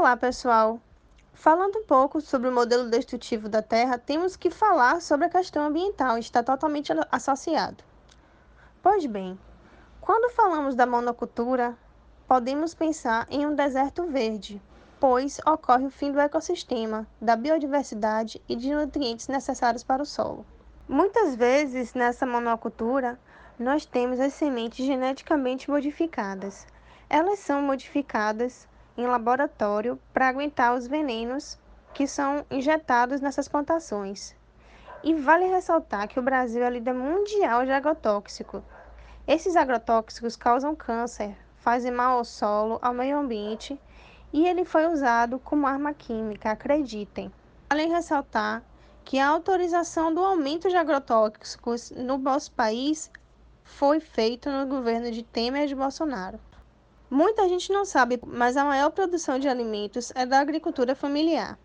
Olá, pessoal! Falando um pouco sobre o modelo destrutivo da Terra, temos que falar sobre a questão ambiental, está totalmente associado. Pois bem, quando falamos da monocultura, podemos pensar em um deserto verde, pois ocorre o fim do ecossistema, da biodiversidade e de nutrientes necessários para o solo. Muitas vezes, nessa monocultura, nós temos as sementes geneticamente modificadas. Elas são modificadas em laboratório para aguentar os venenos que são injetados nessas plantações. E vale ressaltar que o Brasil é líder mundial de agrotóxico. Esses agrotóxicos causam câncer, fazem mal ao solo, ao meio ambiente e ele foi usado como arma química, acreditem. Vale ressaltar que a autorização do aumento de agrotóxicos no nosso país foi feita no governo de Temer e de Bolsonaro. Muita gente não sabe, mas a maior produção de alimentos é da agricultura familiar.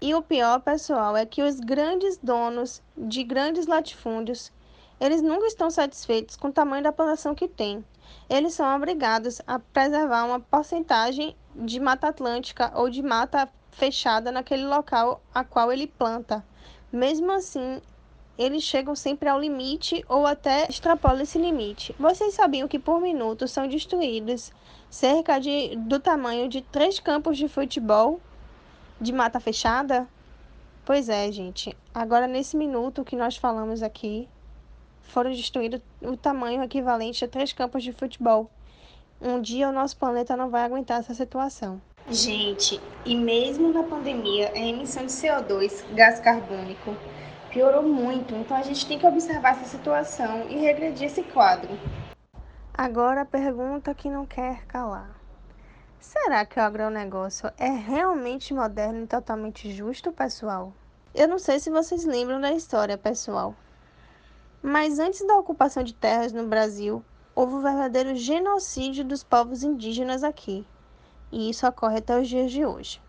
E o pior, pessoal, é que os grandes donos de grandes latifúndios, eles nunca estão satisfeitos com o tamanho da plantação que têm. Eles são obrigados a preservar uma porcentagem de mata atlântica ou de mata fechada naquele local a qual ele planta. Mesmo assim, eles chegam sempre ao limite ou até extrapolam esse limite. Vocês sabiam que por minuto são destruídos cerca de, do tamanho de três campos de futebol de mata fechada? Pois é, gente. Agora, nesse minuto que nós falamos aqui, foram destruídos o tamanho equivalente a três campos de futebol. Um dia o nosso planeta não vai aguentar essa situação. Gente, e mesmo na pandemia, a emissão de CO2, gás carbônico, piorou muito, então a gente tem que observar essa situação e regredir esse quadro. Agora a pergunta que não quer calar. Será que o agronegócio é realmente moderno e totalmente justo, pessoal? Eu não sei se vocês lembram da história, pessoal. Mas antes da ocupação de terras no Brasil, houve um verdadeiro genocídio dos povos indígenas aqui. E isso ocorre até os dias de hoje.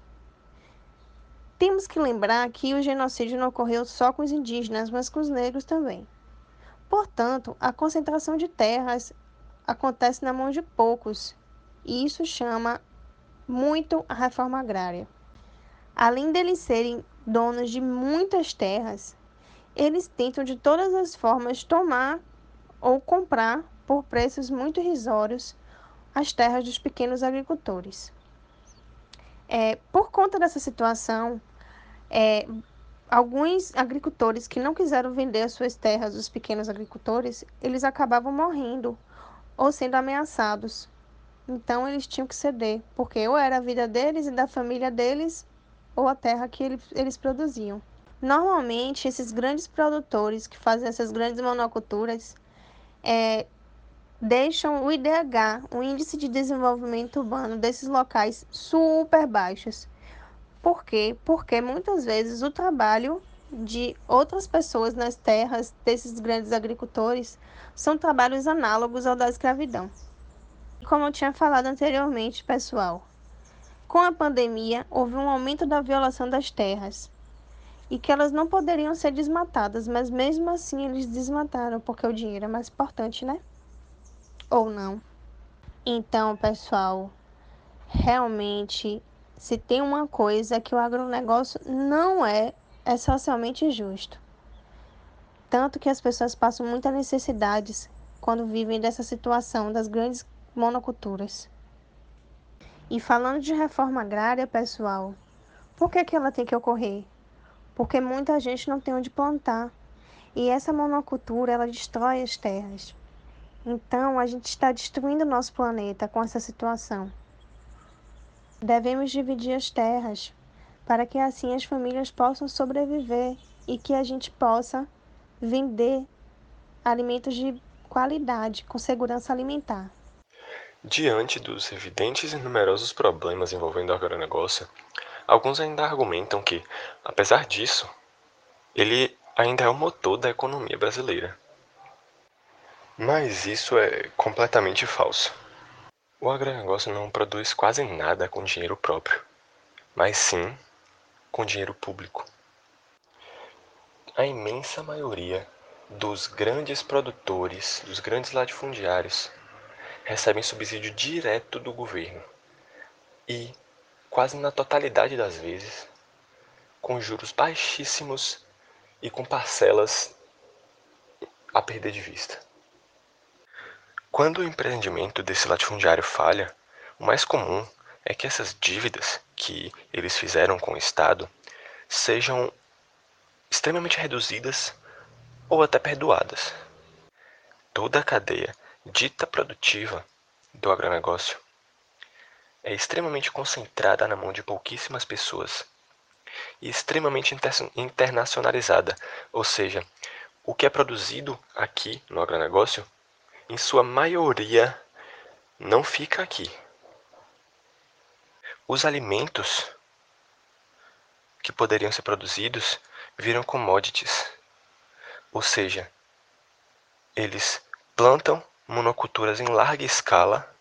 Temos que lembrar que o genocídio não ocorreu só com os indígenas, mas com os negros também. Portanto, a concentração de terras acontece na mão de poucos, e isso chama muito a reforma agrária. Além deles serem donos de muitas terras, eles tentam de todas as formas tomar ou comprar por preços muito irrisórios as terras dos pequenos agricultores. É, por conta dessa situação, é, alguns agricultores que não quiseram vender as suas terras, os pequenos agricultores, eles acabavam morrendo ou sendo ameaçados. Então eles tinham que ceder, porque ou era a vida deles e da família deles, ou a terra que eles, produziam. Normalmente, esses grandes produtores que fazem essas grandes monoculturas é, deixam o IDH, o Índice de Desenvolvimento Urbano, desses locais super baixos. Por quê? Porque muitas vezes o trabalho de outras pessoas nas terras desses grandes agricultores são trabalhos análogos ao da escravidão. Como eu tinha falado anteriormente, pessoal, com a pandemia houve um aumento da violação das terras e que elas não poderiam ser desmatadas, mas mesmo assim eles desmataram porque o dinheiro é mais importante, né? Ou não. Então, pessoal, realmente, se tem uma coisa que o agronegócio não é, é socialmente justo. Tanto que as pessoas passam muitas necessidades quando vivem dessa situação das grandes monoculturas. E falando de reforma agrária, pessoal, por que, que ela tem que ocorrer? Porque muita gente não tem onde plantar. E essa monocultura, ela destrói as terras. Então, a gente está destruindo o nosso planeta com essa situação. Devemos dividir as terras para que assim as famílias possam sobreviver e que a gente possa vender alimentos de qualidade, com segurança alimentar. Diante dos evidentes e numerosos problemas envolvendo o agronegócio, alguns ainda argumentam que, apesar disso, ele ainda é o motor da economia brasileira. Mas isso é completamente falso. O agronegócio não produz quase nada com dinheiro próprio, mas sim com dinheiro público. A imensa maioria dos grandes produtores, dos grandes latifundiários, recebem subsídio direto do governo. E quase na totalidade das vezes, com juros baixíssimos e com parcelas a perder de vista. Quando o empreendimento desse latifundiário falha, o mais comum é que essas dívidas que eles fizeram com o Estado sejam extremamente reduzidas ou até perdoadas. Toda a cadeia dita produtiva do agronegócio é extremamente concentrada na mão de pouquíssimas pessoas e extremamente internacionalizada, ou seja, o que é produzido aqui no agronegócio, em sua maioria, não fica aqui. Os alimentos que poderiam ser produzidos viram commodities, ou seja, eles plantam monoculturas em larga escala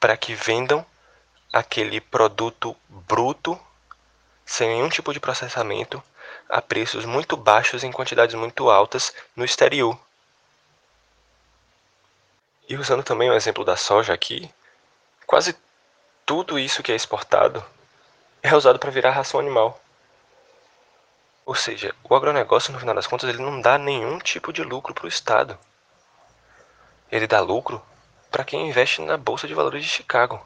para que vendam aquele produto bruto sem nenhum tipo de processamento a preços muito baixos em quantidades muito altas no exterior. E usando também o exemplo da soja aqui, quase tudo isso que é exportado é usado para virar ração animal. Ou seja, o agronegócio, no final das contas, ele não dá nenhum tipo de lucro para o Estado. Ele dá lucro para quem investe na Bolsa de Valores de Chicago,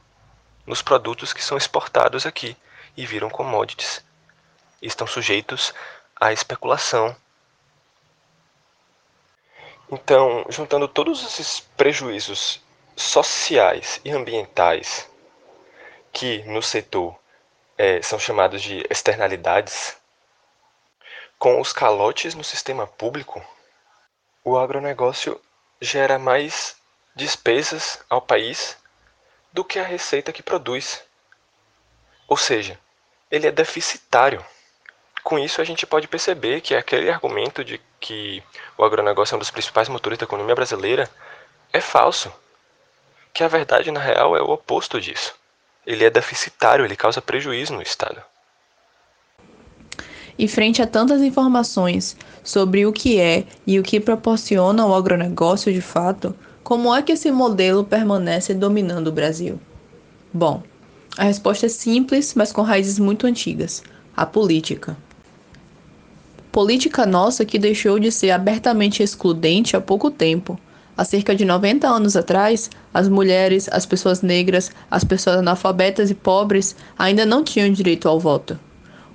nos produtos que são exportados aqui e viram commodities. Estão sujeitos à especulação. Então, juntando todos esses prejuízos sociais e ambientais que no setor é, são chamados de externalidades, com os calotes no sistema público, o agronegócio gera mais despesas ao país do que a receita que produz. Ou seja, ele é deficitário. Com isso, a gente pode perceber que aquele argumento de que o agronegócio é um dos principais motores da economia brasileira é falso. Que a verdade, na real, é o oposto disso. Ele é deficitário, ele causa prejuízo no Estado. E frente a tantas informações sobre o que é e o que proporciona o agronegócio de fato, como é que esse modelo permanece dominando o Brasil? Bom, a resposta é simples, mas com raízes muito antigas: a política. Política nossa que deixou de ser abertamente excludente há pouco tempo. Há cerca de 90 anos atrás, as mulheres, as pessoas negras, as pessoas analfabetas e pobres ainda não tinham direito ao voto.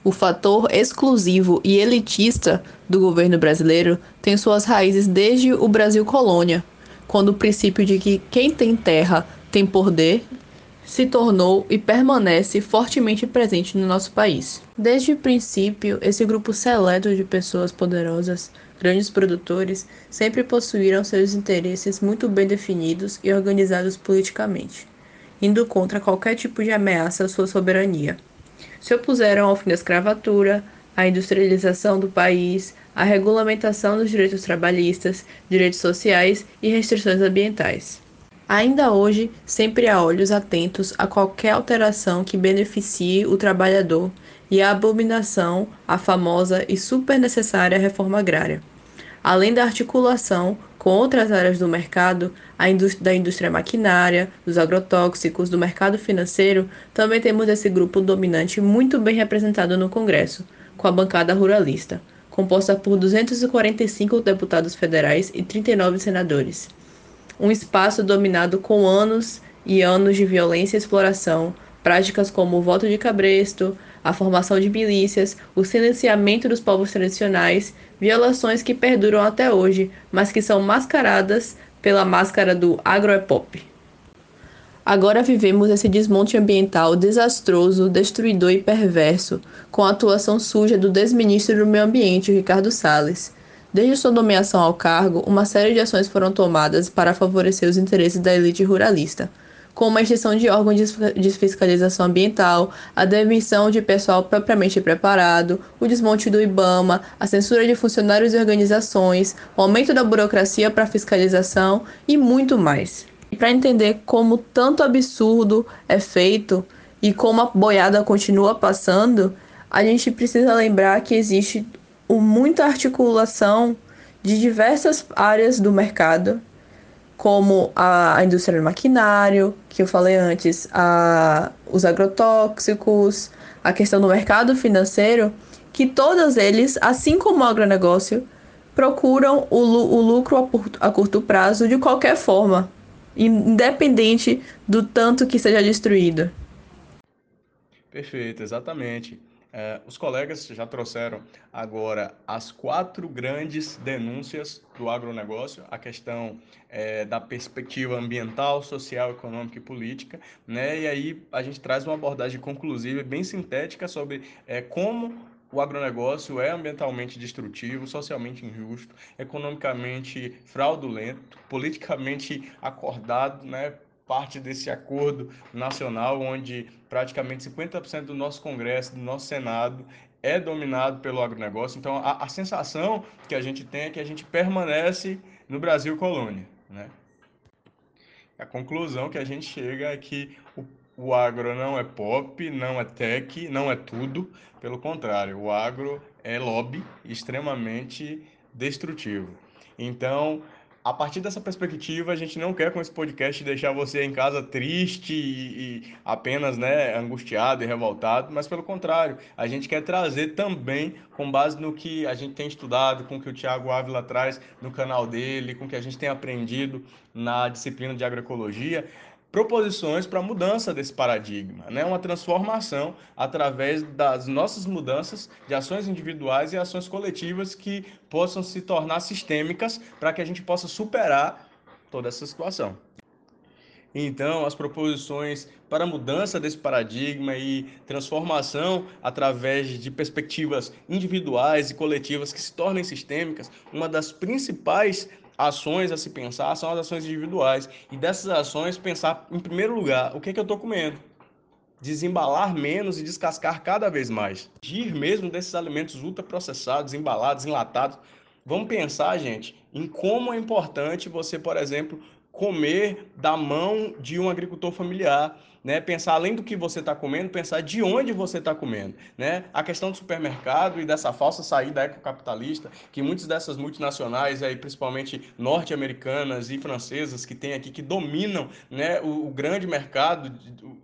O fator exclusivo e elitista do governo brasileiro tem suas raízes desde o Brasil colônia, quando o princípio de que quem tem terra tem poder se tornou e permanece fortemente presente no nosso país. Desde o princípio, esse grupo seleto de pessoas poderosas, grandes produtores, sempre possuíram seus interesses muito bem definidos e organizados politicamente, indo contra qualquer tipo de ameaça à sua soberania se opuseram ao fim da escravatura, à industrialização do país, à regulamentação dos direitos trabalhistas, direitos sociais e restrições ambientais. Ainda hoje, sempre há olhos atentos a qualquer alteração que beneficie o trabalhador e a abominação à famosa e super necessária reforma agrária. Além da articulação com outras áreas do mercado, indústria, da indústria maquinária, dos agrotóxicos, do mercado financeiro, também temos esse grupo dominante muito bem representado no Congresso, com a bancada ruralista, composta por 245 deputados federais e 39 senadores. Um espaço dominado com anos e anos de violência e exploração, práticas como o voto de cabresto, a formação de milícias, o silenciamento dos povos tradicionais violações que perduram até hoje, mas que são mascaradas pela máscara do agroepop. Agora vivemos esse desmonte ambiental desastroso, destruidor e perverso, com a atuação suja do desministro do Meio Ambiente, Ricardo Salles. Desde sua nomeação ao cargo, uma série de ações foram tomadas para favorecer os interesses da elite ruralista como a extinção de órgãos de fiscalização ambiental, a demissão de pessoal propriamente preparado, o desmonte do IBAMA, a censura de funcionários e organizações, o aumento da burocracia para fiscalização e muito mais. E para entender como tanto absurdo é feito e como a boiada continua passando, a gente precisa lembrar que existe muita articulação de diversas áreas do mercado como a, indústria do maquinário, que eu falei antes, a, os agrotóxicos, a questão do mercado financeiro, que todos eles, assim como o agronegócio, procuram o, o lucro a, a curto prazo de qualquer forma, independente do tanto que seja destruído. Perfeito, exatamente. É, os colegas já trouxeram agora as quatro grandes denúncias do agronegócio, a questão é, da perspectiva ambiental, social, econômica e política, né? E aí a gente traz uma abordagem conclusiva, bem sintética sobre é, como o agronegócio é ambientalmente destrutivo, socialmente injusto, economicamente fraudulento, politicamente acordado, né? Parte desse acordo nacional, onde praticamente 50% do nosso Congresso, do nosso Senado, é dominado pelo agronegócio. Então, a, a, sensação que a gente tem é que a gente permanece no Brasil colônia. Né? A conclusão que a gente chega é que o, o agro não é pop, não é tech, não é tudo. Pelo contrário, o agro é lobby extremamente destrutivo. Então, a partir dessa perspectiva, a gente não quer com esse podcast deixar você em casa triste e, e, apenas né, angustiado e revoltado, mas pelo contrário, a gente quer trazer também, com base no que a gente tem estudado, com o que o Tiago Ávila traz no canal dele, com o que a gente tem aprendido na disciplina de agroecologia, proposições para mudança desse paradigma, né? uma transformação através das nossas mudanças de ações individuais e ações coletivas que possam se tornar sistêmicas para que a gente possa superar toda essa situação. Então, as proposições para mudança desse paradigma e transformação através de perspectivas individuais e coletivas que se tornem sistêmicas, uma das principais ações a se pensar são as ações individuais. E dessas ações, pensar, em primeiro lugar, o que, é que eu estou comendo. Desembalar menos e descascar cada vez mais. Gir mesmo desses alimentos ultraprocessados, embalados, enlatados. Vamos pensar, gente, em como é importante você, por exemplo, comer da mão de um agricultor familiar né? Pensar além do que você está comendo, pensar de onde você está comendo, né? A questão do supermercado e dessa falsa saída ecocapitalista que muitas dessas multinacionais aí, principalmente norte-americanas e francesas que tem aqui que dominam, né? O, o grande mercado,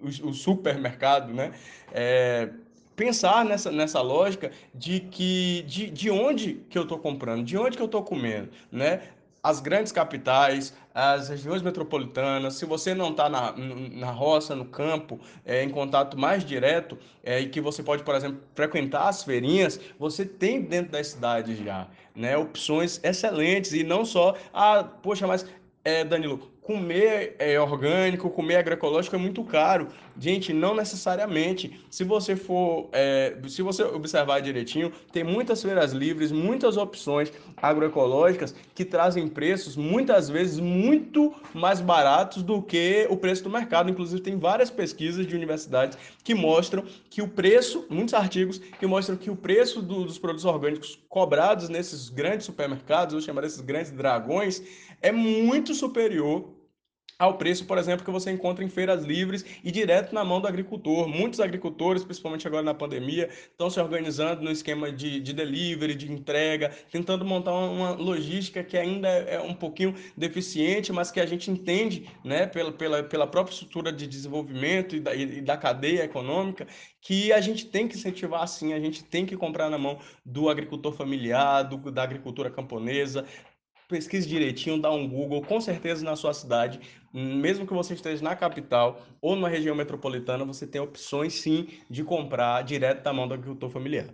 o, o supermercado, né? É, pensar nessa, nessa lógica de que de, de onde que eu estou comprando, de onde que eu estou comendo, né? as grandes capitais, as regiões metropolitanas, se você não está na, na roça, no campo, é, em contato mais direto, é, e que você pode, por exemplo, frequentar as feirinhas, você tem dentro das cidades já né, opções excelentes, e não só, ah, poxa, mas é, Danilo, comer é, orgânico, comer agroecológico é muito caro. Gente, não necessariamente. Se você for, é, se você observar direitinho, tem muitas feiras livres, muitas opções agroecológicas que trazem preços muitas vezes muito mais baratos do que o preço do mercado. Inclusive, tem várias pesquisas de universidades que mostram que o preço, muitos artigos que mostram que o preço do, dos produtos orgânicos cobrados nesses grandes supermercados, vou chamar desses grandes dragões, é muito superior ao preço, por exemplo, que você encontra em feiras livres e direto na mão do agricultor. Muitos agricultores, principalmente agora na pandemia, estão se organizando no esquema de, de delivery, de entrega, tentando montar uma logística que ainda é um pouquinho deficiente, mas que a gente entende, né, pela, pela, pela própria estrutura de desenvolvimento e da, e da cadeia econômica, que a gente tem que incentivar assim, a gente tem que comprar na mão do agricultor familiar, do, da agricultura camponesa, pesquise direitinho, dá um Google, com certeza na sua cidade, mesmo que você esteja na capital ou numa região metropolitana, você tem opções sim de comprar direto da mão do agricultor familiar.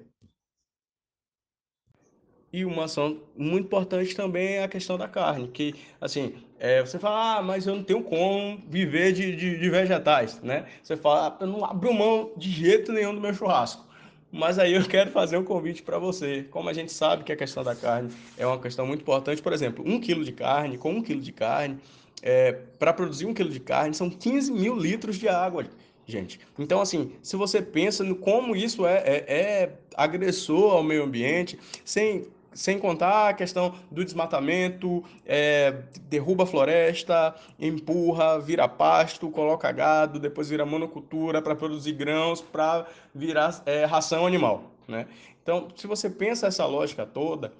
E uma ação muito importante também é a questão da carne, que, assim, é, você fala, ah, mas eu não tenho como viver de, de, de vegetais, né? Você fala, ah, eu não abro mão de jeito nenhum do meu churrasco. Mas aí eu quero fazer um convite para você. Como a gente sabe que a questão da carne é uma questão muito importante, por exemplo, um quilo de carne, com um quilo de carne, é, para produzir um quilo de carne são 15 mil litros de água, gente. Então, assim, se você pensa no como isso é, é, é agressor ao meio ambiente, sem sem contar a questão do desmatamento, é, derruba a floresta, empurra, vira pasto, coloca gado, depois vira monocultura para produzir grãos, para virar é, ração animal. Né? Então, se você pensa essa lógica toda,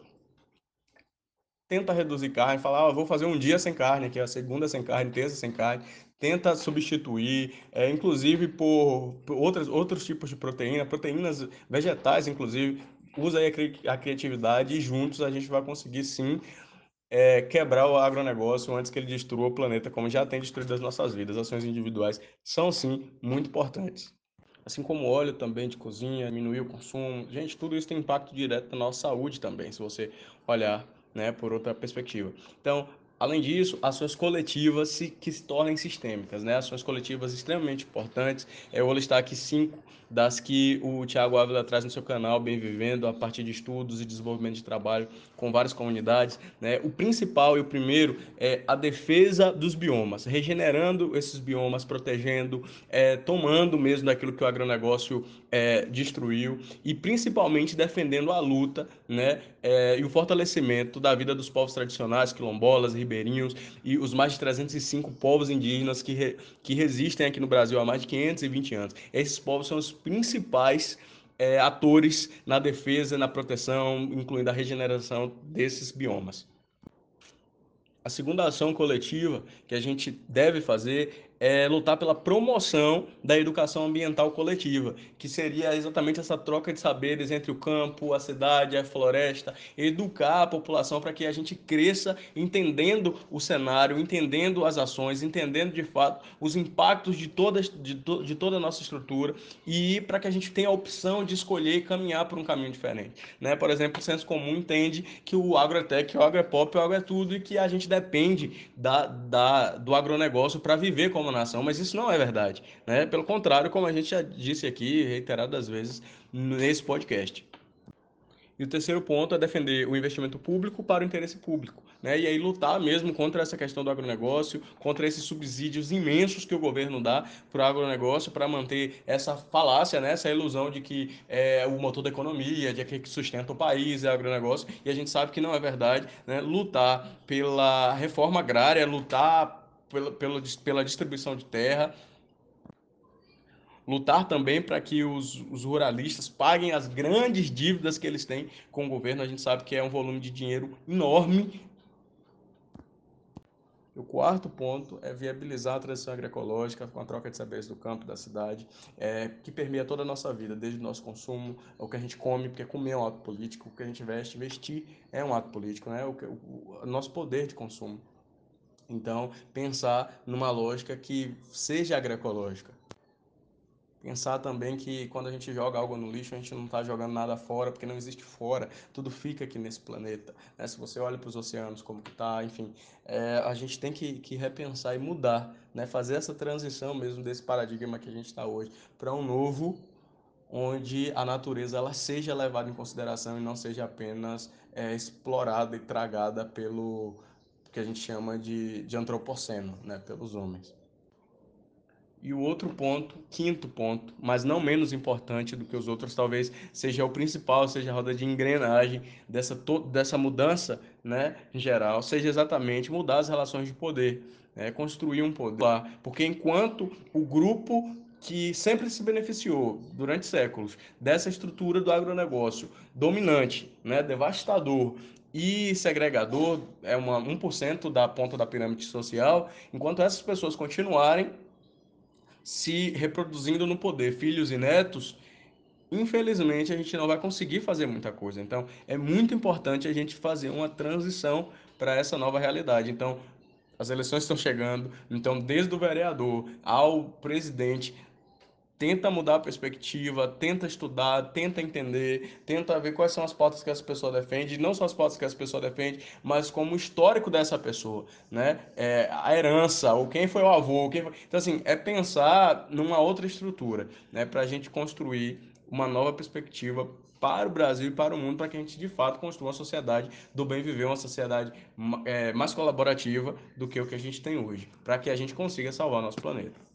tenta reduzir carne, fala, ah, vou fazer um dia sem carne, que é a segunda sem carne, terça sem carne, tenta substituir, é, inclusive por, por outras, outros tipos de proteína, proteínas vegetais, inclusive, usa aí a, a criatividade e juntos a gente vai conseguir sim é, quebrar o agronegócio antes que ele destrua o planeta, como já tem destruído as nossas vidas. Ações individuais são sim muito importantes. Assim como óleo também de cozinha, diminuir o consumo. Gente, tudo isso tem impacto direto na nossa saúde também, se você olhar né, por outra perspectiva. Então, Além disso, ações coletivas se, que se tornem sistêmicas, né? Ações coletivas extremamente importantes. Eu vou listar aqui cinco das que o Tiago Ávila traz no seu canal, Bem Vivendo, a partir de estudos e desenvolvimento de trabalho com várias comunidades. Né? O principal e o primeiro é a defesa dos biomas, regenerando esses biomas, protegendo, é, tomando mesmo daquilo que o agronegócio é, destruiu e principalmente defendendo a luta né, é, e o fortalecimento da vida dos povos tradicionais, quilombolas, ribeirinhos e os mais de 305 povos indígenas que, re, que resistem aqui no Brasil há mais de 520 anos. Esses povos são os principais é, atores na defesa, na proteção, incluindo a regeneração desses biomas. A segunda ação coletiva que a gente deve fazer é lutar pela promoção da educação ambiental coletiva, que seria exatamente essa troca de saberes entre o campo, a cidade, a floresta, educar a população para que a gente cresça entendendo o cenário, entendendo as ações, entendendo de fato os impactos de toda, de, to, de toda a nossa estrutura e para que a gente tenha a opção de escolher e caminhar por um caminho diferente. Né? Por exemplo, o senso comum entende que o agrotech, o agropop, o agro é tudo e que a gente depende da, da, do agronegócio para viver como nação, mas isso não é verdade. Né? Pelo contrário, como a gente já disse aqui reiteradas vezes nesse podcast. E o terceiro ponto é defender o investimento público para o interesse público. Né? E aí lutar mesmo contra essa questão do agronegócio, contra esses subsídios imensos que o governo dá para o agronegócio para manter essa falácia, né? essa ilusão de que é o motor da economia, de que sustenta o país, é o agronegócio. E a gente sabe que não é verdade. Né? Lutar pela reforma agrária, lutar pela, pela, pela distribuição de terra, lutar também para que os, os, ruralistas paguem as grandes dívidas que eles têm com o governo. A gente sabe que é um volume de dinheiro enorme. O quarto ponto é viabilizar a transição agroecológica com a troca de saberes do campo da cidade, é, que permeia toda a nossa vida, desde o nosso consumo, o que a gente come, porque comer é um ato político, o que a gente veste, vestir é um ato político, né? o, o, o nosso poder de consumo. Então, pensar numa lógica que seja agroecológica. Pensar também que quando a gente joga algo no lixo, a gente não está jogando nada fora, porque não existe fora, tudo fica aqui nesse planeta. Né? Se você olha para os oceanos, como que está, enfim, é, a gente tem que, que repensar e mudar, né? fazer essa transição mesmo desse paradigma que a gente está hoje para um novo, onde a natureza ela seja levada em consideração e não seja apenas é, explorada e tragada pelo que a gente chama de, de antropoceno, né, pelos homens. E o outro ponto, quinto ponto, mas não menos importante do que os outros, talvez seja o principal, seja a roda de engrenagem dessa, dessa mudança né, geral, seja exatamente mudar as relações de poder, né, construir um poder. Porque enquanto o grupo que sempre se beneficiou durante séculos dessa estrutura do agronegócio dominante, né, devastador e segregador é uma 1% da ponta da pirâmide social, enquanto essas pessoas continuarem se reproduzindo no poder, filhos e netos, infelizmente a gente não vai conseguir fazer muita coisa. Então, é muito importante a gente fazer uma transição para essa nova realidade. Então, as eleições estão chegando, então desde o vereador ao presidente, tenta mudar a perspectiva, tenta estudar, tenta entender, tenta ver quais são as pautas que essa pessoa defende, não só as pautas que essa pessoa defende, mas como o histórico dessa pessoa, né? É, a herança, ou quem foi o avô, quem foi... Então, assim, é pensar numa outra estrutura, né? Para a gente construir uma nova perspectiva para o Brasil e para o mundo, para que a gente de fato construa uma sociedade do bem viver, uma sociedade é, mais colaborativa do que o que a gente tem hoje, para que a gente consiga salvar nosso planeta.